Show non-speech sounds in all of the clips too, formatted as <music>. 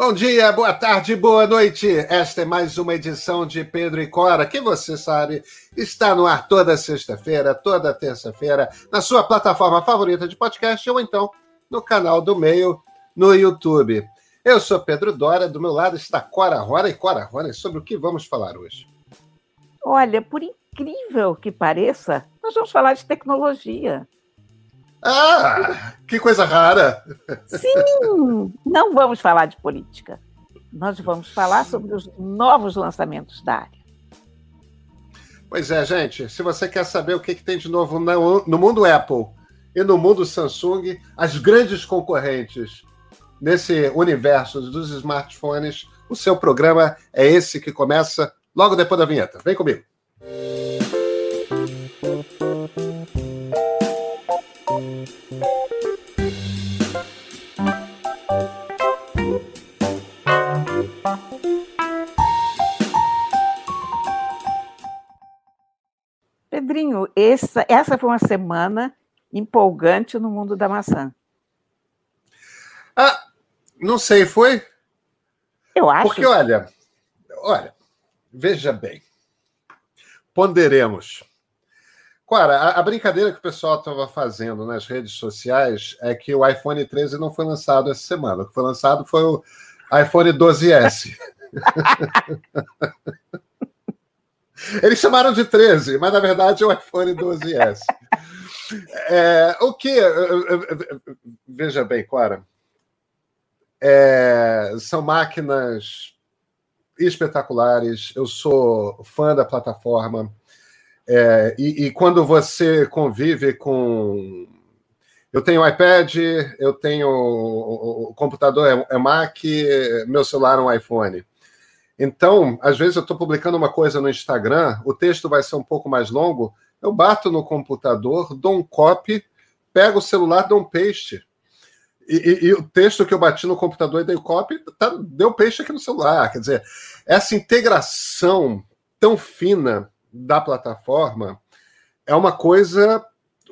Bom dia, boa tarde, boa noite. Esta é mais uma edição de Pedro e Cora, que você sabe está no ar toda sexta-feira, toda terça-feira, na sua plataforma favorita de podcast ou então no canal do Meio no YouTube. Eu sou Pedro Dora, do meu lado está Cora Rora e Cora Rora, sobre o que vamos falar hoje. Olha, por incrível que pareça, nós vamos falar de tecnologia. Ah, que coisa rara! Sim, não vamos falar de política. Nós vamos falar sobre os novos lançamentos da área. Pois é, gente. Se você quer saber o que, que tem de novo no mundo Apple e no mundo Samsung, as grandes concorrentes nesse universo dos smartphones, o seu programa é esse que começa logo depois da vinheta. Vem comigo. Pedrinho, essa, essa foi uma semana empolgante no mundo da maçã. Ah, não sei, foi? Eu acho. Porque, olha, olha, veja bem. Ponderemos. Cara, a, a brincadeira que o pessoal estava fazendo nas redes sociais é que o iPhone 13 não foi lançado essa semana. O que foi lançado foi o iPhone 12S. <laughs> Eles chamaram de 13, mas na verdade é o iPhone 12S. É, o que. Veja bem, Clara. É, são máquinas espetaculares. Eu sou fã da plataforma. É, e, e, quando você convive com. Eu tenho iPad, eu tenho. O, computador é, é Mac, meu celular é um iPhone. Então, às vezes eu estou publicando uma coisa no Instagram, o texto vai ser um pouco mais longo, eu bato no computador, dou um copy, pego o celular, dou um paste. E, e, e, o texto que eu bati no computador e dei copy, tá, deu paste aqui no celular. Quer dizer, essa integração tão fina da plataforma é uma coisa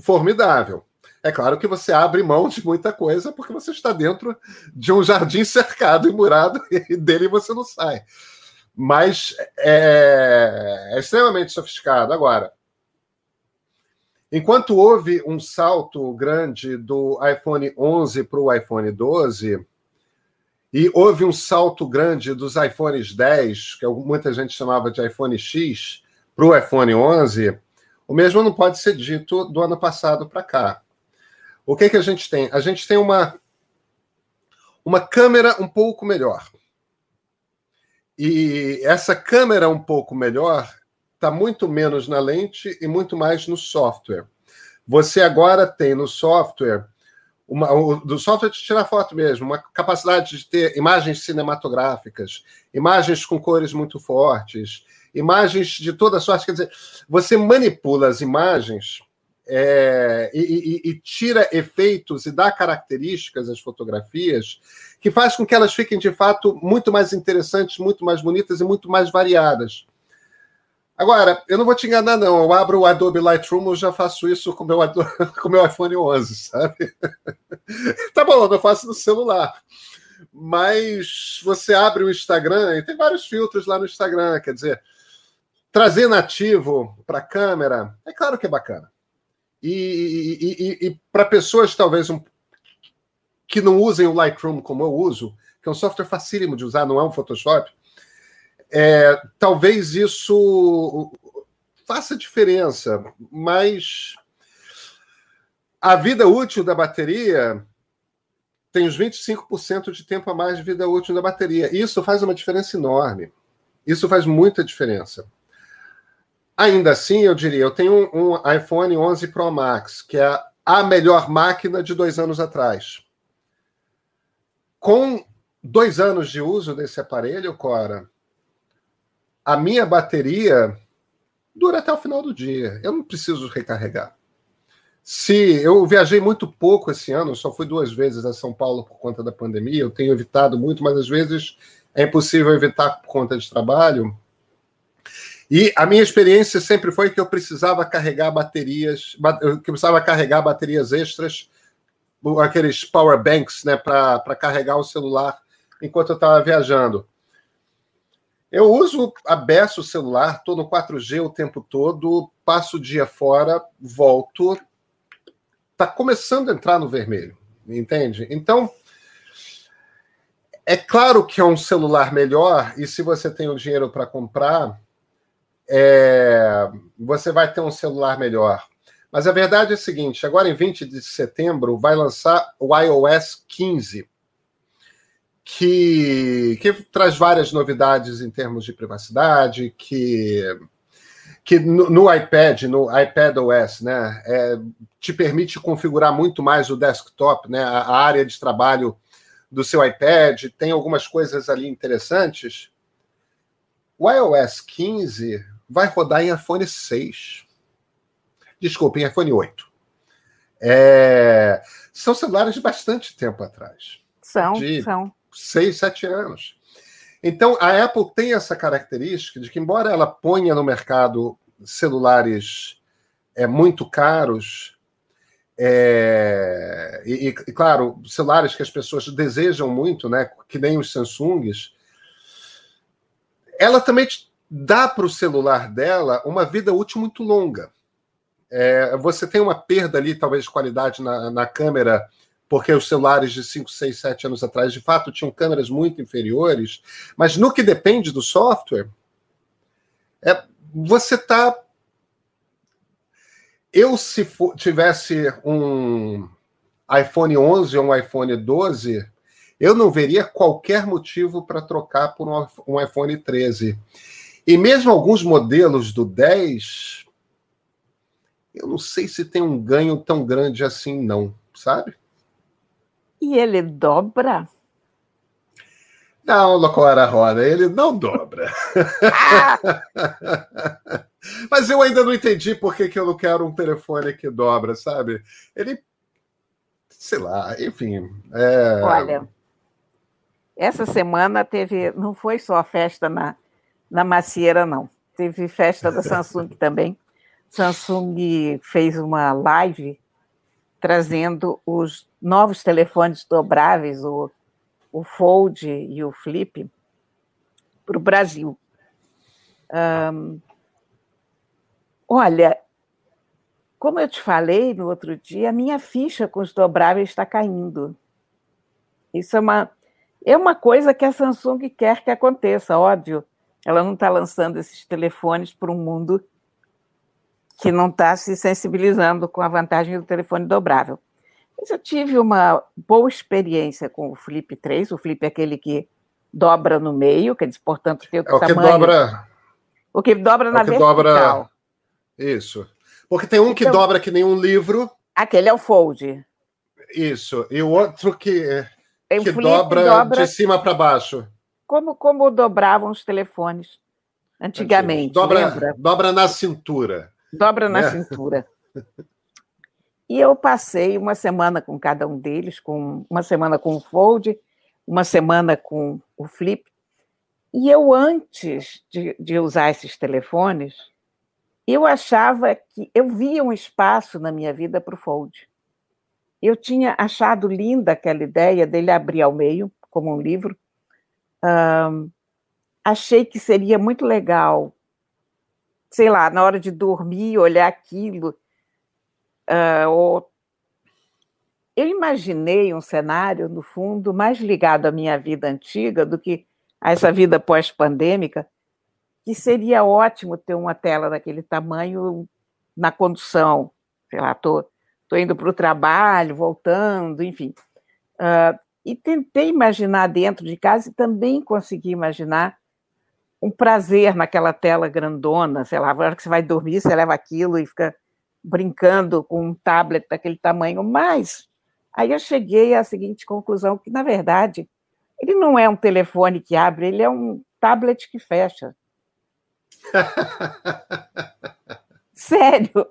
formidável. É claro que você abre mão de muita coisa porque você está dentro de um jardim cercado e murado <laughs> e dele você não sai mas é, é extremamente sofisticado. Agora, enquanto houve um salto grande do iPhone 11 para o iPhone 12, e houve um salto grande dos iPhones 10, que muita gente chamava de iPhone X, para o iPhone 11, o mesmo não pode ser dito do ano passado para cá. O que, que a gente tem? A gente tem uma, uma câmera um pouco melhor. E essa câmera um pouco melhor está muito menos na lente e muito mais no software. Você agora tem no software uma, o, do software de tirar foto mesmo, uma capacidade de ter imagens cinematográficas, imagens com cores muito fortes, imagens de toda sorte. Quer dizer, você manipula as imagens é, e, e, e, tira efeitos e dá características às fotografias que faz com que elas fiquem de fato muito mais interessantes, muito mais bonitas e muito mais variadas. Agora, eu não vou te enganar, não. Eu abro o Adobe Lightroom, eu já faço isso com meu, <laughs> o meu iPhone 11, sabe? <laughs> tá bom, eu faço no celular. Mas você abre o Instagram e tem vários filtros lá no Instagram. Quer dizer, trazer nativo para a câmera, é claro que é bacana. E, e, e, e para pessoas talvez um, que não usem o Lightroom como eu uso, que é um software facílimo de usar, não é um Photoshop, é, talvez isso faça diferença, mas a vida útil da bateria tem uns 25% de tempo a mais de vida útil da bateria. Isso faz uma diferença enorme. Isso faz muita diferença. Ainda assim, eu diria, eu tenho um, um iPhone 11 Pro Max, que é a melhor máquina de dois anos atrás. Com dois anos de uso desse aparelho, Cora, a minha bateria dura até o final do dia. Eu não preciso recarregar. Se eu viajei muito pouco esse ano, só fui duas vezes a São Paulo por conta da pandemia. Eu tenho evitado muito, mas às vezes é impossível evitar por conta de trabalho. E a minha experiência sempre foi que eu precisava carregar baterias, eu precisava carregar baterias extras, aqueles power banks, né, para carregar o celular enquanto eu estava viajando. Eu uso a beça o celular, estou no 4G o tempo todo, passo o dia fora, volto. Está começando a entrar no vermelho, entende? Então, é claro que é um celular melhor, e se você tem o dinheiro para comprar, é, você vai ter um celular melhor. Mas a verdade é a seguinte: agora em 20 de setembro vai lançar o iOS 15, que, que traz várias novidades em termos de privacidade, que, que no, no iPad, no iPad OS, né, é, te permite configurar muito mais o desktop, né, a, a área de trabalho do seu iPad, tem algumas coisas ali interessantes. O iOS 15 vai rodar em iPhone 6. Desculpa, em iPhone 8. É... São celulares de bastante tempo atrás. São, de são. Seis, sete anos. Então, a Apple tem essa característica de que, embora ela ponha no mercado celulares é, muito caros, é, e, e, claro, celulares que as pessoas desejam muito, né, que nem os Samsungs, ela também dá para o celular dela uma vida útil muito longa. É, você tem uma perda ali, talvez, de qualidade na, na câmera, porque os celulares de 5, 6, 7 anos atrás, de fato, tinham câmeras muito inferiores, mas no que depende do software, é, você está eu, se for, tivesse um iPhone 11 ou um iPhone 12, eu não veria qualquer motivo para trocar por um, um iPhone 13. E mesmo alguns modelos do 10, eu não sei se tem um ganho tão grande assim, não, sabe? E ele dobra? Não, Locora Roda, ele não dobra. Ah! <laughs> Mas eu ainda não entendi por que, que eu não quero um telefone que dobra, sabe? Ele. Sei lá, enfim. É... Olha, essa semana teve. Não foi só a festa na, na macieira, não. Teve festa da Samsung <laughs> também. Samsung fez uma live trazendo os novos telefones dobráveis, o, o Fold e o Flip, para o Brasil. Um, Olha, como eu te falei no outro dia, a minha ficha com os dobráveis está caindo. Isso é uma, é uma coisa que a Samsung quer que aconteça, óbvio. Ela não está lançando esses telefones para um mundo que não está se sensibilizando com a vantagem do telefone dobrável. Mas eu tive uma boa experiência com o Flip 3. O Flip é aquele que dobra no meio, quer dizer, portanto, tem o, é o tamanho... Que dobra... O que dobra é na que vertical. Dobra isso. Porque tem um que então, dobra que nem um livro. Aquele é o fold. Isso. E o outro que, que dobra, dobra, de cima para baixo. Como, como dobravam os telefones antigamente. Dobra, lembra? dobra na cintura. Dobra na né? cintura. E eu passei uma semana com cada um deles, com uma semana com o Fold, uma semana com o Flip. E eu, antes de, de usar esses telefones, eu achava que eu via um espaço na minha vida para o Fold. Eu tinha achado linda aquela ideia dele abrir ao meio, como um livro. Um, achei que seria muito legal, sei lá, na hora de dormir, olhar aquilo. Uh, ou... Eu imaginei um cenário, no fundo, mais ligado à minha vida antiga do que a essa vida pós-pandêmica, que seria ótimo ter uma tela daquele tamanho na condução. Sei lá, estou indo para o trabalho, voltando, enfim. Uh, e tentei imaginar dentro de casa e também consegui imaginar um prazer naquela tela grandona, sei lá, a hora que você vai dormir, você leva aquilo e fica brincando com um tablet daquele tamanho, mas aí eu cheguei à seguinte conclusão, que, na verdade, ele não é um telefone que abre, ele é um tablet que fecha. <laughs> Sério.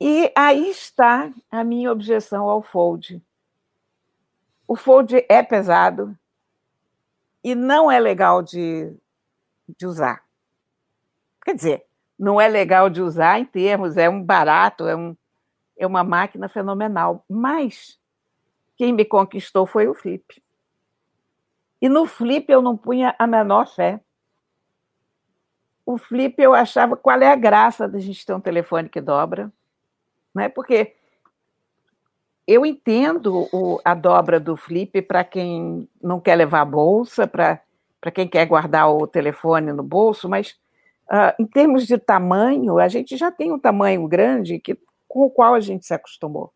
E aí está a minha objeção ao fold. O fold é pesado e não é legal de, de usar. Quer dizer, não é legal de usar em termos, é um barato, é, um, é uma máquina fenomenal. Mas quem me conquistou foi o Flip. E no flip eu não punha a menor fé. O flip eu achava qual é a graça da gente ter um telefone que dobra, né? Porque eu entendo o, a dobra do flip para quem não quer levar a bolsa, para quem quer guardar o telefone no bolso, mas uh, em termos de tamanho, a gente já tem um tamanho grande que, com o qual a gente se acostumou.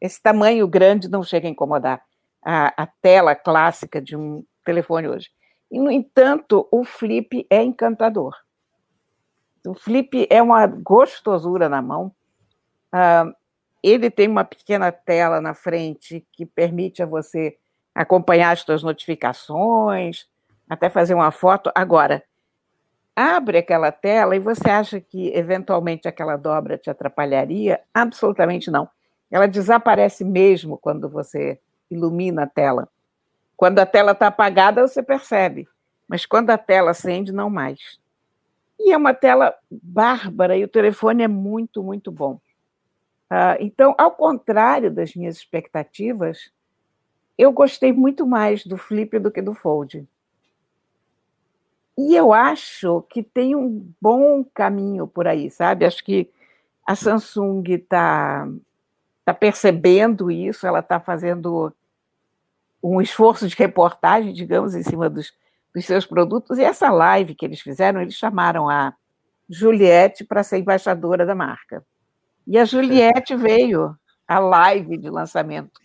Esse tamanho grande não chega a incomodar a, a tela clássica de um telefone hoje. E, no entanto, o flip é encantador. O flip é uma gostosura na mão. Uh, ele tem uma pequena tela na frente que permite a você acompanhar as suas notificações, até fazer uma foto. Agora, abre aquela tela e você acha que eventualmente aquela dobra te atrapalharia? Absolutamente não. Ela desaparece mesmo quando você ilumina a tela. Quando a tela está apagada, você percebe, mas quando a tela acende, não mais. E é uma tela bárbara e o telefone é muito, muito bom. Uh, então, ao contrário das minhas expectativas, eu gostei muito mais do Flip do que do Fold. E eu acho que tem um bom caminho por aí, sabe? Acho que a Samsung está tá percebendo isso, ela está fazendo um esforço de reportagem, digamos, em cima dos, dos seus produtos. E essa live que eles fizeram, eles chamaram a Juliette para ser embaixadora da marca. E a Juliette veio à live de lançamento.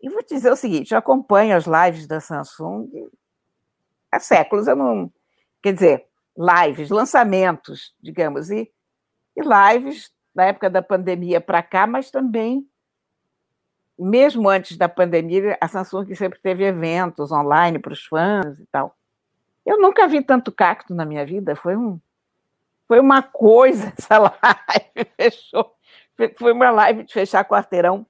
E vou dizer o seguinte: eu acompanho as lives da Samsung há séculos. Eu não. Quer dizer, lives, lançamentos, digamos, e, e lives da época da pandemia para cá, mas também, mesmo antes da pandemia, a Samsung sempre teve eventos online para os fãs e tal. Eu nunca vi tanto cacto na minha vida, foi um foi uma coisa <laughs> essa live, fechou. Foi uma live de fechar quarteirão.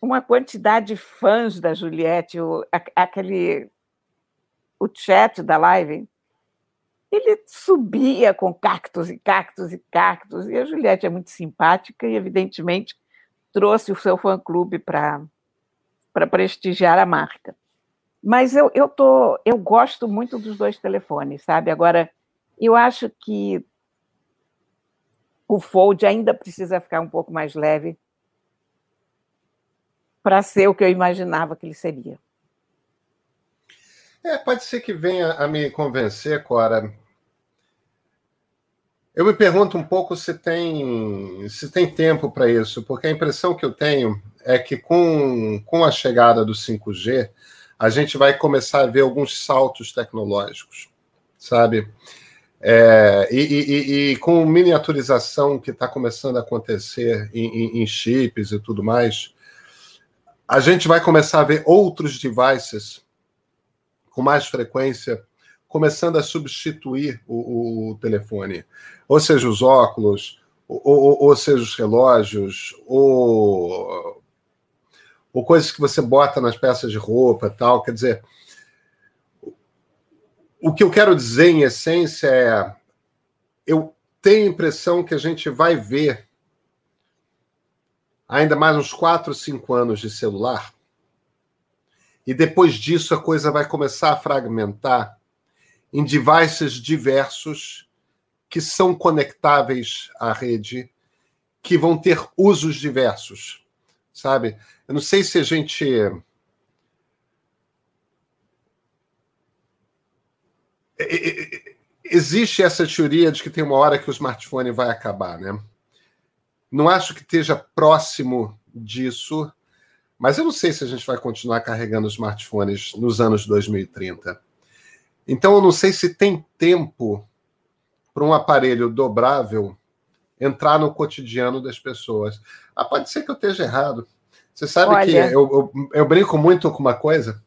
Uma quantidade de fãs da Juliette, o, aquele o chat da live, ele subia com cactos e cactos e cactos, e a Juliette é muito simpática e, evidentemente, trouxe o seu fã-clube para prestigiar a marca. Mas eu, eu, tô, eu gosto muito dos dois telefones, sabe? Agora, eu acho que o Fold ainda precisa ficar um pouco mais leve para ser o que eu imaginava que ele seria. É, pode ser que venha a me convencer, Cora. Eu me pergunto um pouco se tem, se tem tempo para isso, porque a impressão que eu tenho é que com, com a chegada do 5G, a gente vai começar a ver alguns saltos tecnológicos, sabe? É, e, e, e, com miniaturização que está começando a acontecer em, em, em, chips e tudo mais, a gente vai começar a ver outros devices com mais frequência começando a substituir o, o telefone, ou seja, os óculos, ou, ou, ou seja, os relógios, ou, ou coisas que você bota nas peças de roupa, tal. Quer dizer, o que eu quero dizer, em essência, é eu tenho a impressão que a gente vai ver ainda mais uns 4, 5 anos de celular, e depois disso a coisa vai começar a fragmentar em devices diversos que são conectáveis à rede, que vão ter usos diversos, sabe? Eu não sei se a gente existe essa teoria de que tem uma hora que o smartphone vai acabar, né? Não acho que esteja próximo disso, mas eu não sei se a gente vai continuar carregando smartphones nos anos 2030. Então eu não sei se tem tempo para um aparelho dobrável entrar no cotidiano das pessoas. Ah, pode ser que eu esteja errado. Você sabe Olha... que eu, eu, eu brinco muito com uma coisa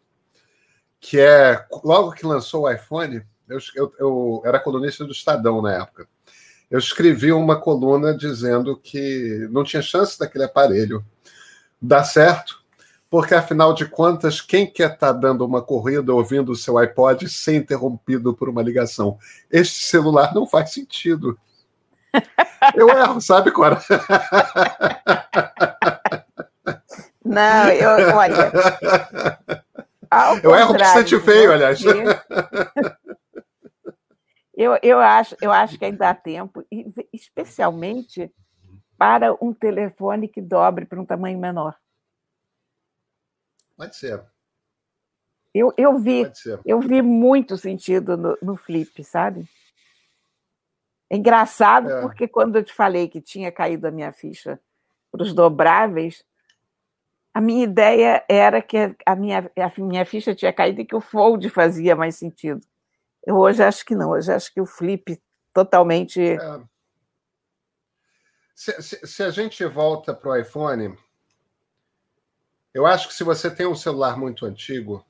que é logo que lançou o iPhone, eu, eu, eu era colunista do Estadão na época. Eu escrevi uma coluna dizendo que não tinha chance daquele aparelho dar certo, porque afinal de contas, quem quer estar tá dando uma corrida ouvindo o seu iPod ser interrompido por uma ligação? Este celular não faz sentido. Eu erro, sabe, Cora? Não, eu, olha, eu erro bastante feio, aliás. Eu, eu, acho, eu acho que ainda há tempo, especialmente para um telefone que dobre para um tamanho menor. Pode ser. Eu, eu, vi, eu vi muito sentido no, no flip, sabe? É engraçado é. porque quando eu te falei que tinha caído a minha ficha para os dobráveis, a minha ideia era que a minha, a minha ficha tinha caído e que o fold fazia mais sentido. Eu hoje acho que não, hoje acho que o flip totalmente. É. Se, se, se, a gente volta para o iPhone, eu acho que se você tem um celular muito antigo,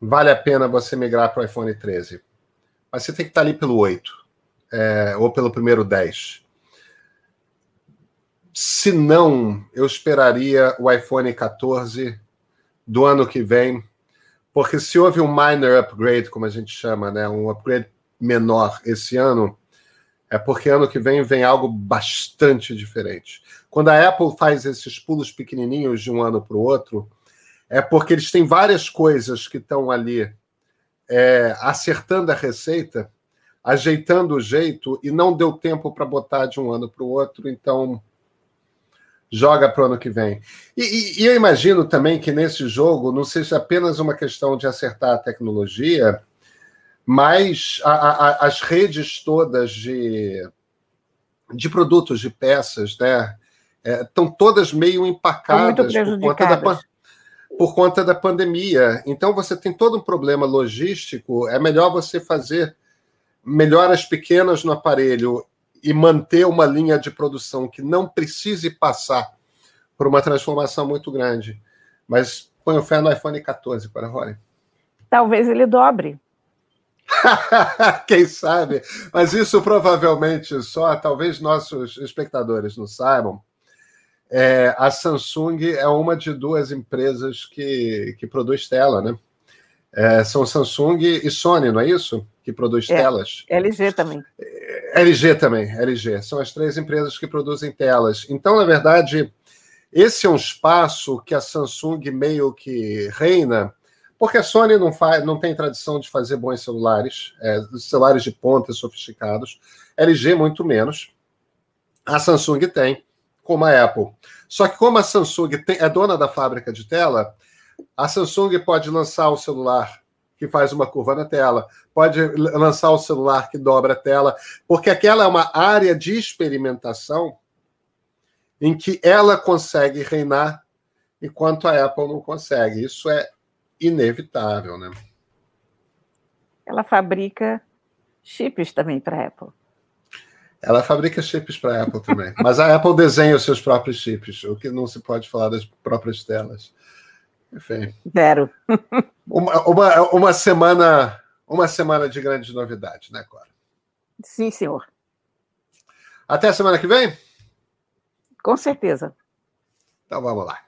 vale a pena você migrar para o iPhone 13. Mas você tem que estar ali pelo 8, é, ou pelo primeiro 10. Se não, eu esperaria o iPhone 14 do ano que vem porque se houve um minor upgrade, como a gente chama, né, um upgrade menor esse ano, é porque ano que vem vem algo bastante diferente. Quando a Apple faz esses pulos pequenininhos de um ano para o outro, é porque eles têm várias coisas que estão ali é, acertando a receita, ajeitando o jeito, e não deu tempo para botar de um ano para o outro, então joga para o ano que vem. E, e, e, eu imagino também que nesse jogo não seja apenas uma questão de acertar a tecnologia, mas a, a, as redes todas de, de produtos, de peças, né? Estão é, todas meio empacadas por conta, da, por conta da pandemia. Então você tem todo um problema logístico. É melhor você fazer melhoras pequenas no aparelho e manter uma linha de produção que não precise passar por uma transformação muito grande. Mas ponho fé no iPhone 14 para Rory. Talvez ele dobre. <laughs> Quem sabe? Mas isso provavelmente só, talvez nossos espectadores não saibam. É, a Samsung é uma de duas empresas que, que produz tela, né? É, são Samsung e Sony, não é isso? Que produz é, telas. LG também. É, LG também, LG. São as três empresas que produzem telas. Então, na verdade, esse é um espaço que a Samsung meio que reina, porque a Sony não, faz, não tem tradição de fazer bons celulares, é, celulares de ponta sofisticados. LG, muito menos. A Samsung tem, como a Apple. Só que, como a Samsung tem, é dona da fábrica de tela a Samsung pode lançar o celular que faz uma curva na tela, pode lançar o celular que dobra a tela, porque aquela é uma área de experimentação em que ela consegue reinar enquanto a Apple não consegue. Isso é inevitável, né? Ela fabrica chips também para a Apple. Ela fabrica chips para a Apple também. Mas a Apple desenha os seus próprios chips, o que não se pode falar das próprias telas. Enfim. Zero. uma, uma, uma, semana, uma semana de grandes novidades, né, Cora? Sim, senhor. Até a semana que vem? Com certeza. Então vamos lá.